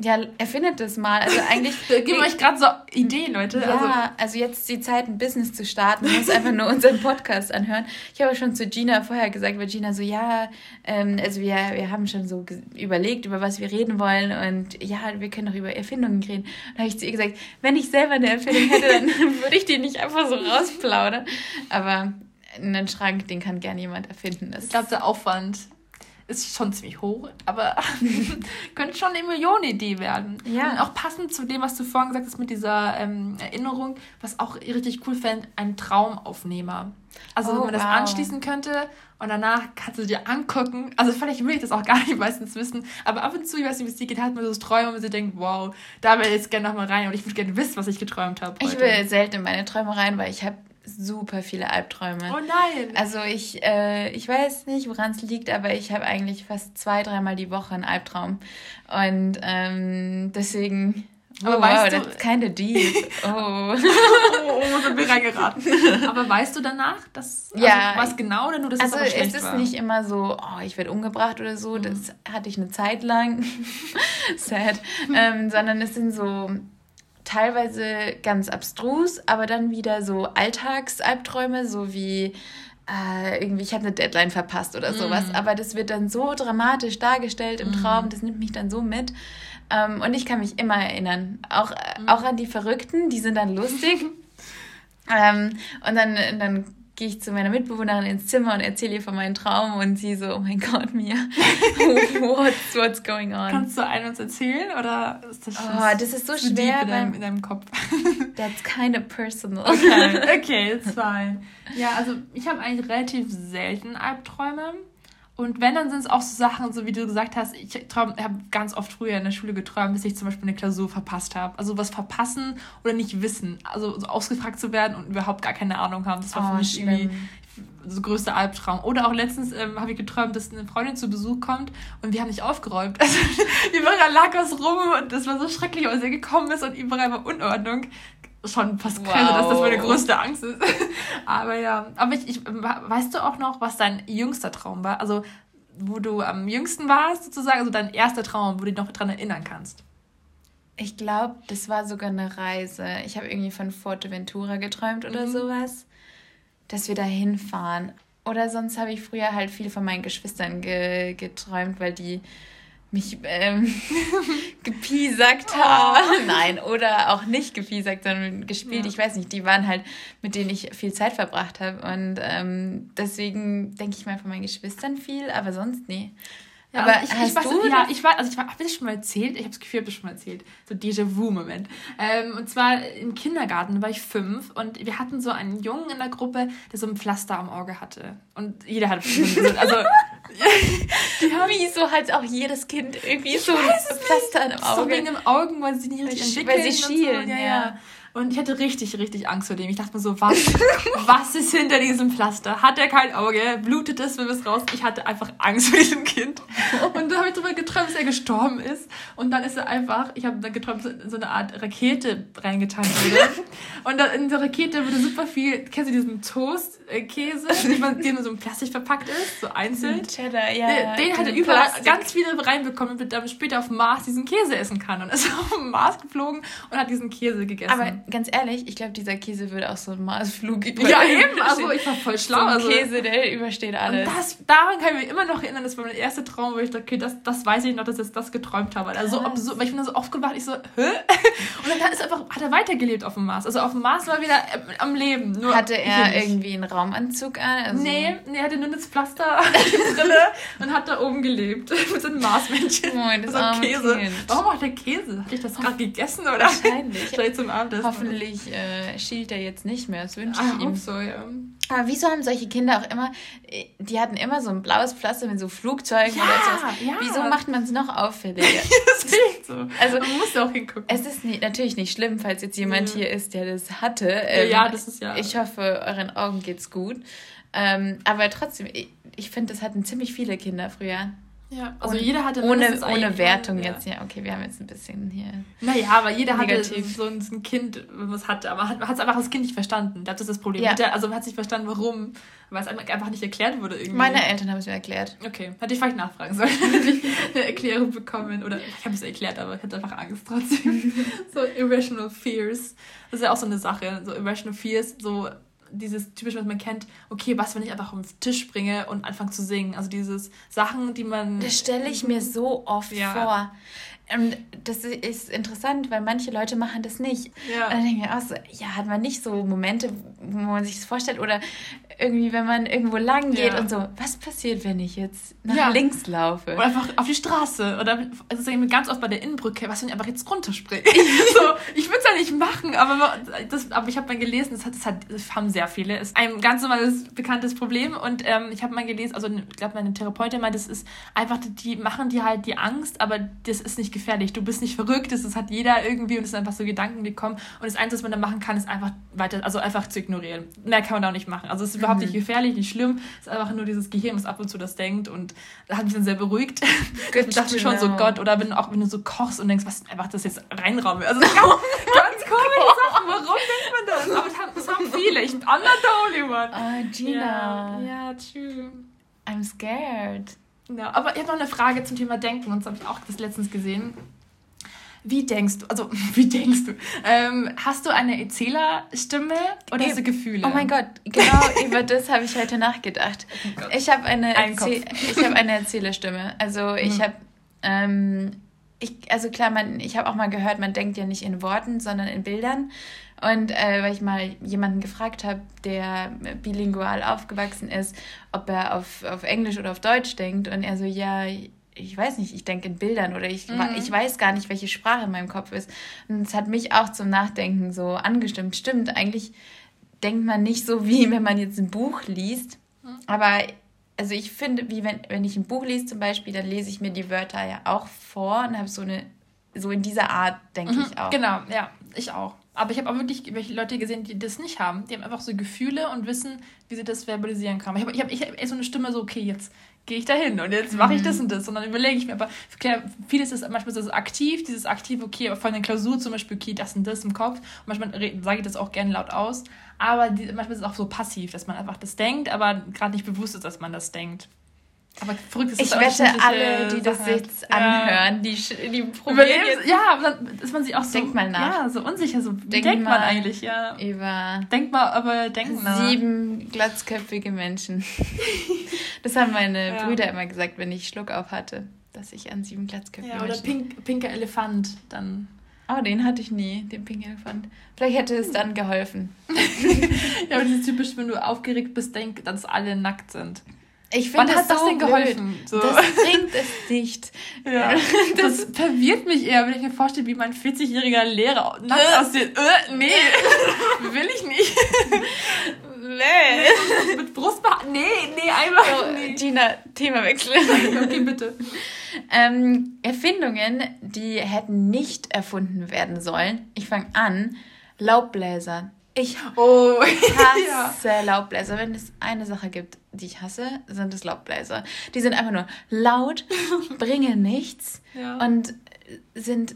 Ja, erfindet das mal. Also eigentlich. Wir geben euch gerade so Ideen, Leute. Ja, also. also jetzt ist die Zeit, ein Business zu starten. Man muss einfach nur unseren Podcast anhören. Ich habe schon zu Gina vorher gesagt, weil Gina so, ja, ähm, also wir, wir haben schon so überlegt, über was wir reden wollen und ja, wir können doch über Erfindungen reden. Und habe ich zu ihr gesagt, wenn ich selber eine Erfindung hätte, dann würde ich die nicht einfach so rausplaudern. Aber einen Schrank, den kann gerne jemand erfinden. Das ich glaube, der Aufwand ist schon ziemlich hoch, aber könnte schon eine Millionenidee werden. Ja. Und auch passend zu dem, was du vorhin gesagt hast mit dieser ähm, Erinnerung, was auch richtig cool fände, ein Traumaufnehmer. Also, oh, wenn man das anschließen könnte und danach kannst du dir angucken. Also, vielleicht will ich das auch gar nicht meistens wissen, aber ab und zu, ich weiß nicht, wie es dir geht, hat man so das Träumen, wo man sich denkt, wow, da will ich jetzt gerne nochmal rein und ich würde gerne wissen, was ich geträumt habe. Ich will selten in meine Träume rein, weil ich habe super viele Albträume. Oh nein! Also ich, äh, ich weiß nicht, woran es liegt, aber ich habe eigentlich fast zwei, dreimal die Woche einen Albtraum. Und ähm, deswegen. Aber oh, weißt wow, du, that's kind of deep. Oh. oh, sind wir reingeraten. Aber weißt du danach, dass, also ja, was genau oder nur, dass also es ist war? nicht immer so, oh, ich werde umgebracht oder so. Mhm. Das hatte ich eine Zeit lang. Sad. ähm, sondern es sind so teilweise ganz abstrus, aber dann wieder so Alltagsalbträume, so wie äh, irgendwie, ich habe eine Deadline verpasst oder sowas. Mm. Aber das wird dann so dramatisch dargestellt im mm. Traum, das nimmt mich dann so mit. Ähm, und ich kann mich immer erinnern, auch, mm. auch an die Verrückten, die sind dann lustig. ähm, und dann, dann gehe ich zu meiner Mitbewohnerin ins Zimmer und erzähle ihr von meinem Traum und sie so, oh mein Gott, Mia, what's, what's going on? Kannst du einen uns erzählen oder ist das Oh, das ist so schwer in deinem, in deinem Kopf. That's kind of personal. Okay, okay, it's fine. Ja, also ich habe eigentlich relativ selten Albträume. Und wenn, dann sind es auch so Sachen, so wie du gesagt hast, ich habe ganz oft früher in der Schule geträumt, bis ich zum Beispiel eine Klausur verpasst habe. Also was verpassen oder nicht wissen. Also so ausgefragt zu werden und überhaupt gar keine Ahnung haben. Das war oh, für mich schlimm. irgendwie so größter Albtraum. Oder auch letztens ähm, habe ich geträumt, dass eine Freundin zu Besuch kommt und wir haben nicht aufgeräumt. Also überall lag was rum und das war so schrecklich, als er gekommen ist und überall war Unordnung schon fast wow. Keine, dass das meine größte Angst ist. aber ja, aber ich, ich, weißt du auch noch, was dein jüngster Traum war? Also, wo du am jüngsten warst, sozusagen, also dein erster Traum, wo du dich noch daran erinnern kannst? Ich glaube, das war sogar eine Reise. Ich habe irgendwie von Forteventura geträumt oder mhm. sowas, dass wir da hinfahren. Oder sonst habe ich früher halt viel von meinen Geschwistern ge geträumt, weil die mich ähm, gepiesackt oh. haben. Nein, oder auch nicht gepiesackt, sondern gespielt. Ja. Ich weiß nicht, die waren halt, mit denen ich viel Zeit verbracht habe. Und ähm, deswegen denke ich mal von meinen Geschwistern viel, aber sonst nee. Ja, aber ich, hast ich weiß, du ja, ich weiß, also ich habe das schon mal erzählt. Ich habe das Gefühl, ich habe das schon mal erzählt. So Déjà-vu-Moment. Ähm, und zwar im Kindergarten war ich fünf und wir hatten so einen Jungen in der Gruppe, der so ein Pflaster am Auge hatte. Und jeder hatte also die haben wie so halt auch jedes Kind irgendwie so ein Pflaster am Auge. So wegen dem Augen, weil sie nicht richtig entwickeln. Weil sie schielen, so. ja. ja. Und ich hatte richtig, richtig Angst vor dem. Ich dachte mir so, was, was ist hinter diesem Pflaster? Hat er kein Auge? Blutet es, will es raus? Ich hatte einfach Angst vor diesem Kind. Und da habe ich darüber geträumt, dass er gestorben ist. Und dann ist er einfach, ich habe dann geträumt, so eine Art Rakete reingetan wurde. Und dann in der Rakete wurde super viel, kennst du diesen Toast-Käse, der in so einem Plastik verpackt ist, so einzeln? Cheddar, ja. Den, den hat er überall ganz viele reinbekommen, damit er später auf Mars diesen Käse essen kann. Und ist auf Mars geflogen und hat diesen Käse gegessen. Aber ganz ehrlich, ich glaube, dieser Käse würde auch so einen Marsflug überstehen. Ja, eben, also ich war voll schlau. So also, Käse, der übersteht alles. Und das, daran kann ich mich immer noch erinnern, das war mein erster Traum, wo ich dachte, okay, das, das weiß ich noch, dass ich das geträumt habe. Also, so, weil ich bin da so aufgewacht, ich so, hä? Und dann ist einfach, hat er weitergelebt auf dem Mars. Also auf dem Mars war wieder äh, am Leben. Nur hatte er irgendwie einen Raumanzug an? Also nee, nee, er hatte nur das Pflaster, Brille und hat da oben gelebt. Mit so einem Marsmännchen. Oh, das so Käse. Kind. Warum macht der Käse? Hat ich das gerade gegessen oder? Wahrscheinlich. Vielleicht zum Abendessen. Hoffentlich äh, schielt er jetzt nicht mehr. Das wünsche ich ah, ihm. so, ja. Aber wieso haben solche Kinder auch immer, äh, die hatten immer so ein blaues Pflaster mit so Flugzeugen ja, oder so. Ja. Wieso macht man es noch auffälliger? das ist echt so. Also, man muss auch hingucken. Es ist nie, natürlich nicht schlimm, falls jetzt jemand ja. hier ist, der das hatte. Ähm, ja, das ist ja. Ich hoffe, euren Augen geht's gut. Ähm, aber trotzdem, ich, ich finde, das hatten ziemlich viele Kinder früher. Ja, also und jeder hatte ohne, ohne Wertung ja. jetzt, ja, okay, wir haben jetzt ein bisschen hier. Naja, aber jeder negativ. hatte so ein, Kind, was hatte, aber hat es einfach als Kind nicht verstanden. Das ist das Problem. Ja. Der, also man hat sich verstanden, warum, weil es einfach nicht erklärt wurde irgendwie. Meine Eltern haben es mir erklärt. Okay, hätte ich vielleicht nachfragen sollen, hätte ich eine Erklärung bekommen. Oder ich habe es erklärt, aber ich hatte einfach Angst trotzdem. so Irrational Fears. Das ist ja auch so eine Sache. So Irrational Fears, so dieses typische, was man kennt, okay, was, wenn ich einfach auf den Tisch springe und anfange zu singen? Also dieses Sachen, die man. Das stelle ich mir so oft ja. vor. Und das ist interessant, weil manche Leute machen das nicht. Ja. Und dann denke ich mir auch so, ja, hat man nicht so Momente, wo man sich das vorstellt oder irgendwie, wenn man irgendwo lang geht ja. und so, was passiert, wenn ich jetzt nach ja. links laufe? Oder einfach auf die Straße. Oder irgendwie ganz oft bei der Innenbrücke, was, wenn ich einfach jetzt runterspringe? so, ich würde es ja nicht machen, aber, das, aber ich habe mal gelesen, das, hat, das, hat, das haben sehr viele. Das ist ein ganz normales, bekanntes Problem. Und ähm, ich habe mal gelesen, also ich glaube, meine Therapeutin meint, das ist einfach, die machen dir halt die Angst, aber das ist nicht gefährlich. Du bist nicht verrückt, das, das hat jeder irgendwie und es sind einfach so Gedanken, die kommen. Und das Einzige, was man da machen kann, ist einfach weiter, also einfach zu ignorieren. Mehr kann man auch nicht machen. Also es ist überhaupt nicht mhm. gefährlich, nicht schlimm. Es ist einfach nur dieses Gehirn, das ab und zu das denkt und das hat mich dann sehr beruhigt. Good ich dachte schon so, Gott, oder wenn auch wenn du so kochst und denkst, was einfach das jetzt reinraume. Also ganz, ganz komische Sachen. Warum denkt man das? Aber das haben, viele. Ich, I'm not the only one. Ah, Gina. Ja, ja, true. I'm scared. Ja, aber ich habe noch eine Frage zum Thema Denken, und das habe ich auch das letztens gesehen. Wie denkst du, also wie denkst du, ähm, hast du eine Erzählerstimme oder hast du Gefühle? Oh mein Gott, genau über das habe ich heute nachgedacht. Oh ich habe eine, Erzähl ich hab eine Erzählerstimme. Also ich mhm. habe, ähm, ich, also klar, man, ich habe auch mal gehört, man denkt ja nicht in Worten, sondern in Bildern. Und äh, weil ich mal jemanden gefragt habe, der bilingual aufgewachsen ist, ob er auf, auf Englisch oder auf Deutsch denkt. Und er so, ja, ich weiß nicht, ich denke in Bildern oder ich, mhm. ich weiß gar nicht, welche Sprache in meinem Kopf ist. Und es hat mich auch zum Nachdenken so angestimmt. Stimmt, eigentlich denkt man nicht so, wie wenn man jetzt ein Buch liest. Mhm. Aber also ich finde, wie wenn, wenn ich ein Buch lese zum Beispiel, dann lese ich mir die Wörter ja auch vor und habe so eine, so in dieser Art, denke mhm, ich auch. Genau, ja, ich auch. Aber ich habe auch wirklich welche Leute gesehen, die das nicht haben. Die haben einfach so Gefühle und wissen, wie sie das verbalisieren können. Ich habe ich hab, ich hab so eine Stimme so, okay, jetzt gehe ich da hin und jetzt mache ich das mhm. und das und dann überlege ich mir. Aber klar, vieles ist manchmal ist das aktiv, dieses aktiv, okay, von der Klausur zum Beispiel, okay, das und das im Kopf. Und manchmal sage ich das auch gerne laut aus. Aber die, manchmal ist es auch so passiv, dass man einfach das denkt, aber gerade nicht bewusst ist, dass man das denkt. Aber verrückt ist Ich wette, alle, die das jetzt anhören, die, die probieren jetzt. Ja, aber dann ist man sich auch so. Denkt mal nach. Ja, so unsicher. So, wie denk denkt man eigentlich? Ja. Über. Denk mal, aber denk nach. Sieben glatzköpfige Menschen. das haben meine ja. Brüder immer gesagt, wenn ich Schluck auf hatte, dass ich an sieben glatzköpfige ja, oder Menschen. Oder pink, pinker Elefant dann. Oh, den hatte ich nie, den pinken Elefant. Vielleicht hätte es dann geholfen. ja, aber das ist typisch, wenn du aufgeregt bist, denk, dass alle nackt sind. Ich finde, Wann hat das so denn geholfen? So. Das bringt es nicht. Ja. Das, das, verwirrt mich eher, wenn ich mir vorstelle, wie mein 40-jähriger Lehrer nackt aussieht. Äh, nee, will ich nicht. Nee. Mit Brustbehaarung? Nee, nee, einfach so, nee. Gina, Themawechsel. okay, bitte. Ähm, Erfindungen, die hätten nicht erfunden werden sollen. Ich fange an. Laubbläser. Ich oh, hasse ja. Laubbläser. Wenn es eine Sache gibt, die ich hasse, sind es Laubbläser. Die sind einfach nur laut, bringen nichts ja. und sind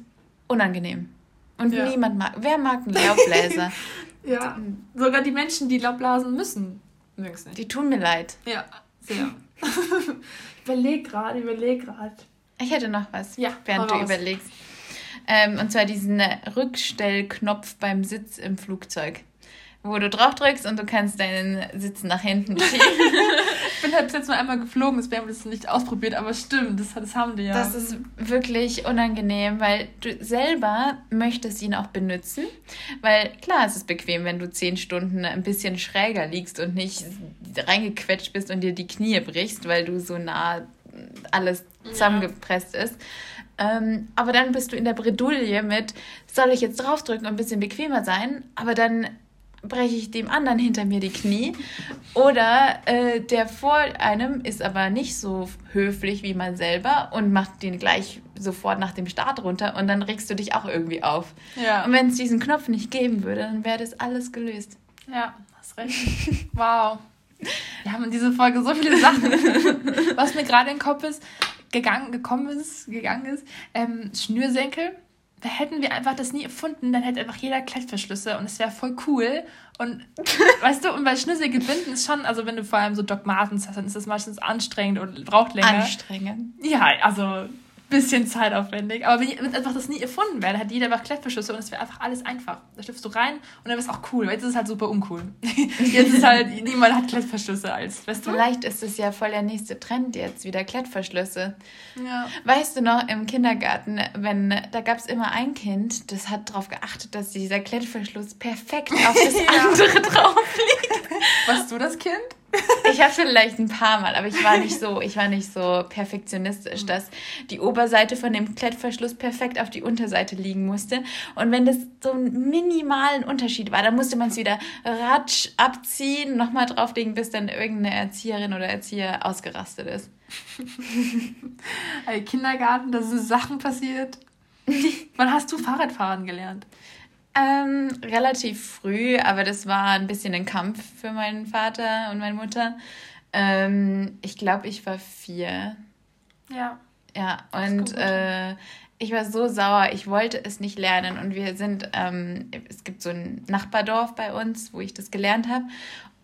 unangenehm. Und ja. niemand mag. Wer mag einen Laubbläser? ja. Sogar die Menschen, die Laubblasen müssen, mögen es nicht. Die tun mir leid. Ja, sehr. überleg gerade, überleg gerade. Ich hätte noch was, ja, während du überlegst. Ähm, und zwar diesen Rückstellknopf beim Sitz im Flugzeug wo du drauf drückst und du kannst deinen Sitz nach hinten schieben. ich bin halt bis jetzt nur einmal geflogen, das haben wir das nicht ausprobiert, aber stimmt, das, das haben die ja. Das ist wirklich unangenehm, weil du selber möchtest ihn auch benutzen, weil klar, es ist bequem, wenn du zehn Stunden ein bisschen schräger liegst und nicht reingequetscht bist und dir die Knie brichst, weil du so nah alles zusammengepresst ja. ist. Ähm, aber dann bist du in der Bredouille mit, soll ich jetzt draufdrücken und ein bisschen bequemer sein? Aber dann breche ich dem anderen hinter mir die Knie. Oder äh, der vor einem ist aber nicht so höflich wie man selber und macht den gleich sofort nach dem Start runter und dann regst du dich auch irgendwie auf. Ja. Und wenn es diesen Knopf nicht geben würde, dann wäre das alles gelöst. Ja, hast recht. wow. Wir haben in dieser Folge so viele Sachen. Was mir gerade in den Kopf ist, gegangen, gekommen ist, gegangen ist, ähm, Schnürsenkel hätten wir einfach das nie erfunden, dann hätte einfach jeder Klettverschlüsse und es wäre voll cool. Und weißt du, und bei Schlüssel gebinden ist schon, also wenn du vor allem so Doc Martens hast, dann ist das meistens anstrengend und braucht länger. Anstrengend. Ja, also bisschen zeitaufwendig. Aber wenn, einfach das nie erfunden wäre, dann hätte jeder einfach Klettverschlüsse und es wäre einfach alles einfach. Da schlüpfst du rein und dann wäre es auch cool. Jetzt ist es halt super uncool. jetzt ist halt, niemand hat Klettverschlüsse als, weißt du? Vielleicht ist es ja voll der nächste Trend jetzt, wieder Klettverschlüsse. Ja. Weißt du noch, im Kindergarten, wenn, da gab es immer ein Kind, das hat darauf geachtet, dass dieser Klettverschluss perfekt auf das ja. andere drauf liegt. Warst du das Kind? Ich habe vielleicht ein paar Mal, aber ich war nicht so, ich war nicht so perfektionistisch, mhm. dass die Oberseite von dem Klettverschluss perfekt auf die Unterseite liegen musste. Und wenn das so einen minimalen Unterschied war, dann musste man es wieder ratsch abziehen, nochmal drauflegen, bis dann irgendeine Erzieherin oder Erzieher ausgerastet ist. Hey, Kindergarten, da sind Sachen passiert. Wann hast du Fahrradfahren gelernt? Ähm, relativ früh, aber das war ein bisschen ein Kampf für meinen Vater und meine Mutter. Ähm, ich glaube, ich war vier. Ja. Ja, und äh, ich war so sauer, ich wollte es nicht lernen. Und wir sind, ähm, es gibt so ein Nachbardorf bei uns, wo ich das gelernt habe.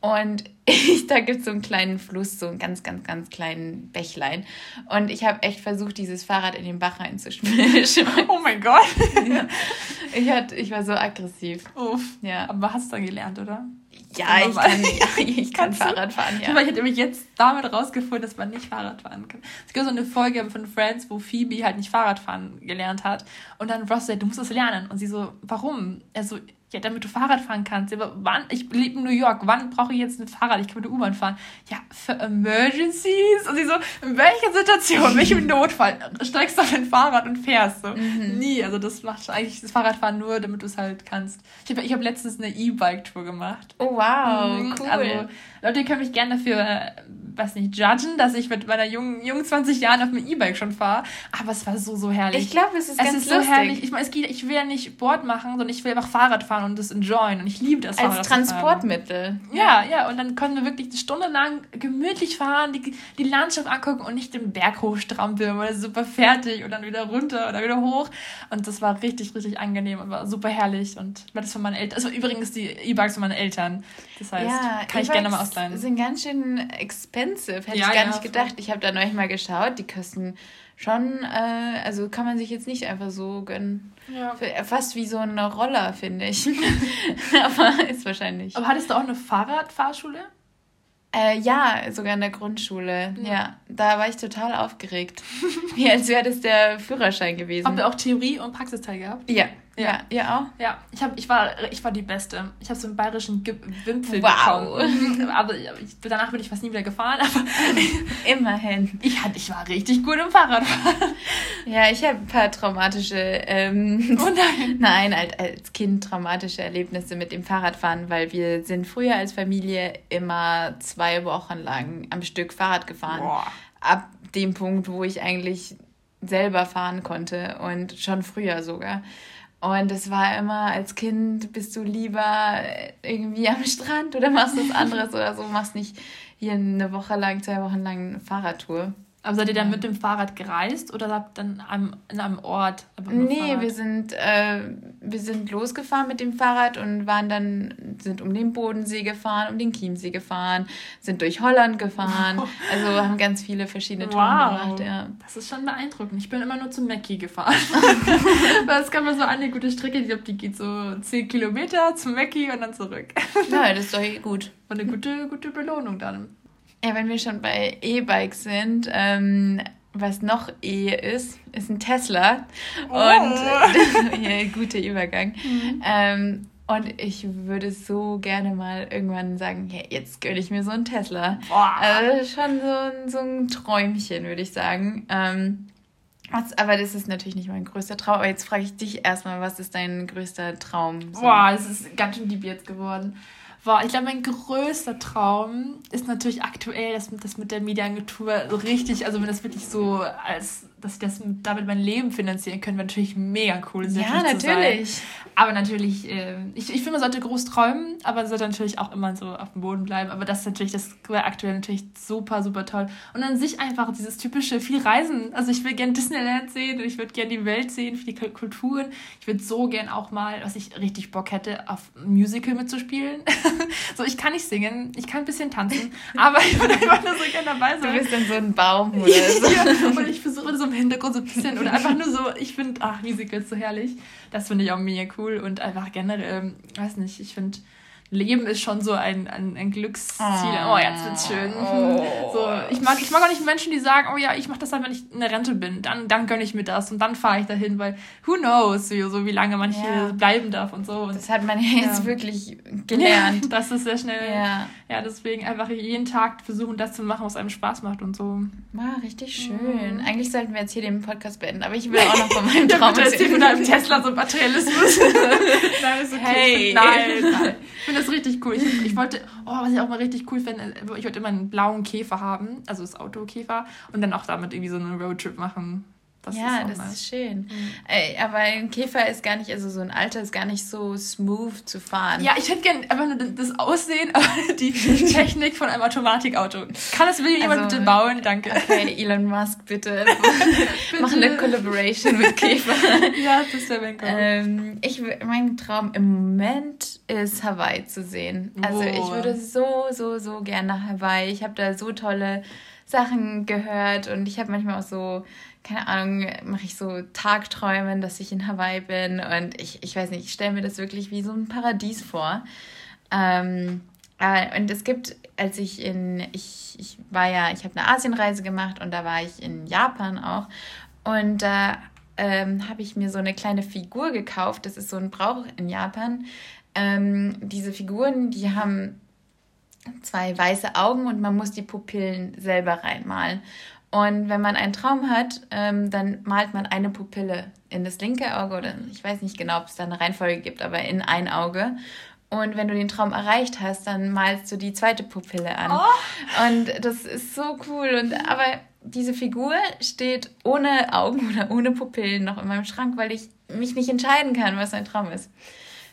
Und ich, da gibt es so einen kleinen Fluss, so einen ganz, ganz, ganz kleinen Bächlein. Und ich habe echt versucht, dieses Fahrrad in den Bach reinzuschmeißen. Oh mein Gott! ja. ich, hat, ich war so aggressiv. Uff. Ja. Aber hast du dann gelernt, oder? Ja, ich kann, ja, ich kann Fahrrad fahren, ja. Ich hätte nämlich jetzt damit rausgefunden, dass man nicht Fahrrad fahren kann. Es gibt so eine Folge von Friends, wo Phoebe halt nicht Fahrrad fahren gelernt hat. Und dann Ross sagt, du musst es lernen. Und sie so, warum? Er so, ja, damit du Fahrrad fahren kannst. Aber wann, ich lebe in New York, wann brauche ich jetzt ein Fahrrad? Ich kann mit der U-Bahn fahren. Ja, für Emergencies. Und sie so, in welcher Situation, in welchem Notfall steigst du auf ein Fahrrad und fährst? So, mhm. nie. Also das macht eigentlich das Fahrradfahren nur, damit du es halt kannst. Ich habe ich hab letztens eine E-Bike-Tour gemacht. Oh, wow, mhm. cool. Also, Leute können mich gerne dafür, äh, was nicht, judgen, dass ich mit meiner jungen, jungen 20 Jahren auf dem E-Bike schon fahre. Aber es war so, so herrlich. Ich glaube, es ist es ganz ist lustig. so herrlich. Ich meine, es geht, ich will ja nicht Sport machen, sondern ich will einfach Fahrrad fahren und das enjoyen. Und ich liebe das Als Fahrrad Transportmittel. Ja, ja. Und dann können wir wirklich eine Stunde lang gemütlich fahren, die, die Landschaft angucken und nicht den Berg hochstrampeln, weil es super fertig und dann wieder runter oder wieder hoch. Und das war richtig, richtig angenehm und war super herrlich. Und das von meinen Eltern. Also übrigens die E-Bikes von meinen Eltern. Das heißt, ja, kann e ich gerne mal ausleihen sein. sind ganz schön expensive. Hätte ja, ich gar ja, nicht gedacht. Voll. Ich habe da neulich mal geschaut. Die kosten schon, äh, also kann man sich jetzt nicht einfach so gönnen. Ja. Für, fast wie so ein Roller, finde ich. Aber ist wahrscheinlich. Aber hattest du auch eine Fahrradfahrschule? Äh, ja, sogar in der Grundschule. Ja. ja. da war ich total aufgeregt. Wie als wäre das der Führerschein gewesen. Habt ihr auch Theorie- und Praxisteil gehabt? Ja, ja, ihr auch? Ja, ich, hab, ich, war, ich war die Beste. Ich habe so einen bayerischen Ge Wimpel wow. bekommen. Aber ich, danach bin ich fast nie wieder gefahren. Aber Immerhin. Ich, ich war richtig gut im Fahrradfahren. Ja, ich habe ein paar traumatische, ähm, oh nein. nein, als, als Kind traumatische Erlebnisse mit dem Fahrradfahren, weil wir sind früher als Familie immer zwei Wochen lang am Stück Fahrrad gefahren. Boah. Ab dem Punkt, wo ich eigentlich selber fahren konnte und schon früher sogar. Und es war immer, als Kind bist du lieber irgendwie am Strand oder machst was anderes oder so, machst nicht hier eine Woche lang, zwei Wochen lang eine Fahrradtour. Aber seid ihr dann mit dem Fahrrad gereist oder habt ihr dann am, in einem Ort? Nee, wir sind, äh, wir sind losgefahren mit dem Fahrrad und waren dann sind um den Bodensee gefahren, um den Chiemsee gefahren, sind durch Holland gefahren. Also haben ganz viele verschiedene Touren wow. gemacht. Ja. Das ist schon beeindruckend. Ich bin immer nur zum Mackie gefahren. Weil es kann man so eine gute Strecke, ich glaube, die geht so 10 Kilometer zum Mackie und dann zurück. Ja, das ist doch gut. Und eine gute, gute Belohnung dann. Ja, wenn wir schon bei E-Bikes sind, ähm, was noch E ist, ist ein Tesla. Oh. Und ja, guter Übergang. Mhm. Ähm, und ich würde so gerne mal irgendwann sagen, hey, jetzt gönne ich mir so einen Tesla. Boah. Also schon so ein, so ein Träumchen, würde ich sagen. Ähm, was, aber das ist natürlich nicht mein größter Traum. Aber jetzt frage ich dich erstmal, was ist dein größter Traum? So? Boah, es ist ganz schön deep jetzt geworden. Boah, ich glaube, mein größter Traum ist natürlich aktuell das, das mit der Mediaagentur so richtig, also wenn das wirklich so als dass ich das damit mein Leben finanzieren können, wäre natürlich mega cool. Ja, natürlich. Aber natürlich, äh, ich, ich finde, man sollte groß träumen, aber sollte natürlich auch immer so auf dem Boden bleiben. Aber das ist natürlich, das wäre aktuell natürlich super, super toll. Und an sich einfach dieses typische, viel Reisen. Also ich will gerne Disneyland sehen und ich würde gerne die Welt sehen, die Kulturen. Ich würde so gern auch mal, was ich richtig Bock hätte, auf Musical mitzuspielen. so, ich kann nicht singen, ich kann ein bisschen tanzen, aber ich würde einfach nur so gerne dabei sein. Du bist dann so ein Baum oder so. ja, und ich versuche so im Hintergrund so ein bisschen oder einfach nur so, ich finde, ach, Musicals so herrlich. Das finde ich auch mega cool und einfach generell, weiß nicht, ich finde Leben ist schon so ein, ein, ein Glücksziel. Oh, oh jetzt wird's schön. Oh. So, ich, mag, ich mag auch nicht Menschen, die sagen, oh ja, ich mache das dann, wenn ich in der Rente bin. Dann, dann gönne ich mir das und dann fahre ich dahin, weil who knows, wie, so, wie lange man hier bleiben darf und so. Und, das hat man ja jetzt wirklich gelernt. Ja, das ist sehr schnell. Ja. Ja, deswegen einfach jeden Tag versuchen, das zu machen, was einem Spaß macht und so. War richtig schön. Mhm. Eigentlich sollten wir jetzt hier den Podcast beenden, aber ich will auch noch von meinem Traum ja, erzählen. von deinem Tesla so Materialismus. nein, ist okay. Hey. Nein, nein. Ich finde das richtig cool. Ich, ich, wollte, oh, was ich auch mal richtig cool finde, ich wollte immer einen blauen Käfer haben, also das Autokäfer, und dann auch damit irgendwie so einen Roadtrip machen. Das ja, ist das ist schön. Mhm. Aber ein Käfer ist gar nicht, also so ein Alter ist gar nicht so smooth zu fahren. Ja, ich hätte gerne einfach nur das Aussehen, aber die Technik von einem Automatikauto. Kann das wirklich jemand also, bitte bauen? Danke. Okay, Elon Musk, bitte. bitte. Mach eine Collaboration mit Käfer. ja, das wäre mein Traum. Ähm, ich, mein Traum im Moment ist, Hawaii zu sehen. Also oh. ich würde so, so, so gerne nach Hawaii. Ich habe da so tolle Sachen gehört und ich habe manchmal auch so keine Ahnung, mache ich so Tagträumen, dass ich in Hawaii bin und ich, ich weiß nicht, ich stelle mir das wirklich wie so ein Paradies vor. Ähm, äh, und es gibt, als ich in, ich, ich war ja, ich habe eine Asienreise gemacht und da war ich in Japan auch und da ähm, habe ich mir so eine kleine Figur gekauft, das ist so ein Brauch in Japan. Ähm, diese Figuren, die haben zwei weiße Augen und man muss die Pupillen selber reinmalen. Und wenn man einen Traum hat, ähm, dann malt man eine Pupille in das linke Auge oder ich weiß nicht genau, ob es da eine Reihenfolge gibt, aber in ein Auge. Und wenn du den Traum erreicht hast, dann malst du die zweite Pupille an. Oh. Und das ist so cool. Und aber diese Figur steht ohne Augen oder ohne Pupillen noch in meinem Schrank, weil ich mich nicht entscheiden kann, was ein Traum ist.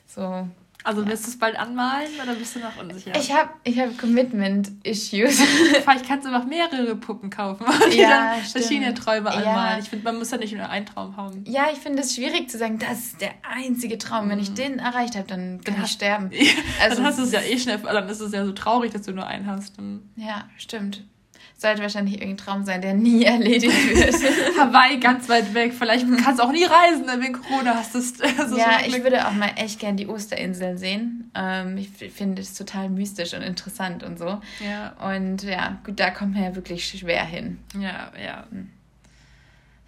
So, also willst du es bald anmalen oder bist du noch unsicher? Ich habe ich hab Commitment-Issues. Vielleicht kannst du noch mehrere Puppen kaufen und ja, dann verschiedene Träume anmalen. Ja. Ich finde, man muss ja nicht nur einen Traum haben. Ja, ich finde es schwierig zu sagen, das ist der einzige Traum. Wenn ich mhm. den erreicht habe, dann kann ja. ich sterben. also dann hast du es ja eh schnell, dann ist es ja so traurig, dass du nur einen hast. Ja, stimmt sollte wahrscheinlich irgendein Traum sein, der nie erledigt wird. Hawaii ganz weit weg. Vielleicht kannst du auch nie reisen, wenn wegen Corona hast du also Ja, ich würde auch mal echt gern die Osterinseln sehen. Ähm, ich finde es total mystisch und interessant und so. Ja. Und ja, gut, da kommt man ja wirklich schwer hin. Ja, ja.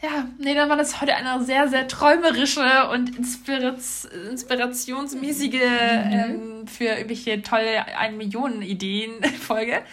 Ja, nee, dann war das heute eine sehr, sehr träumerische und inspiraz inspirationsmäßige mhm. ähm, für irgendwelche tolle 1 Millionen Ideen Folge.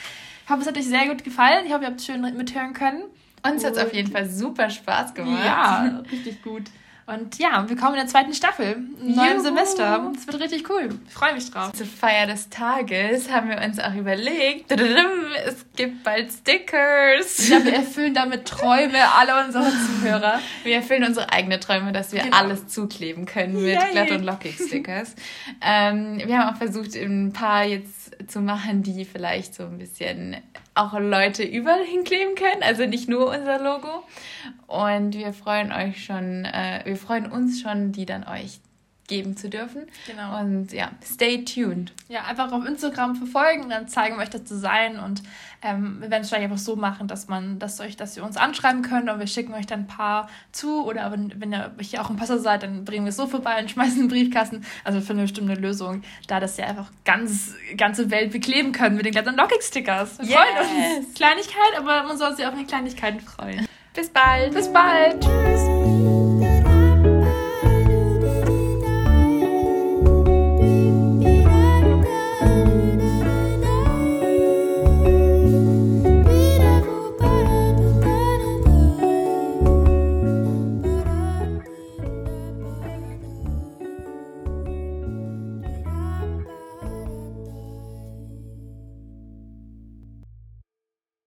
Ich hoffe, es hat euch sehr gut gefallen. Ich hoffe, ihr habt es schön mithören können. Uns hat es auf jeden Fall super Spaß gemacht. Ja, richtig gut. Und ja, wir kommen in der zweiten Staffel, im neuen Semester. Es wird richtig cool. Ich freue mich drauf. Zur Feier des Tages haben wir uns auch überlegt, es gibt bald Stickers. Ja, wir erfüllen damit Träume aller unserer Zuhörer. Wir erfüllen unsere eigenen Träume, dass wir genau. alles zukleben können mit Yay. glatt und lockig Stickers. ähm, wir haben auch versucht, ein paar jetzt zu machen, die vielleicht so ein bisschen auch Leute überall hinkleben können, also nicht nur unser Logo. Und wir freuen euch schon, äh, wir freuen uns schon, die dann euch geben zu dürfen. Genau. Und ja, stay tuned. Ja, einfach auf Instagram verfolgen, dann zeigen wir euch das Design und ähm, wir werden es vielleicht einfach so machen, dass man, dass euch, dass ihr uns anschreiben könnt und wir schicken euch dann ein paar zu oder wenn, wenn ihr hier auch im Passer seid, dann bringen wir es so vorbei und schmeißen einen Briefkasten. Also für eine bestimmte Lösung, da das ja einfach ganz ganze Welt bekleben können mit den ganzen Locking-Stickers. Wir yes. freuen uns. Kleinigkeit, aber man soll sich auf eine Kleinigkeiten freuen. Bis bald. Bis bald. Tschüss.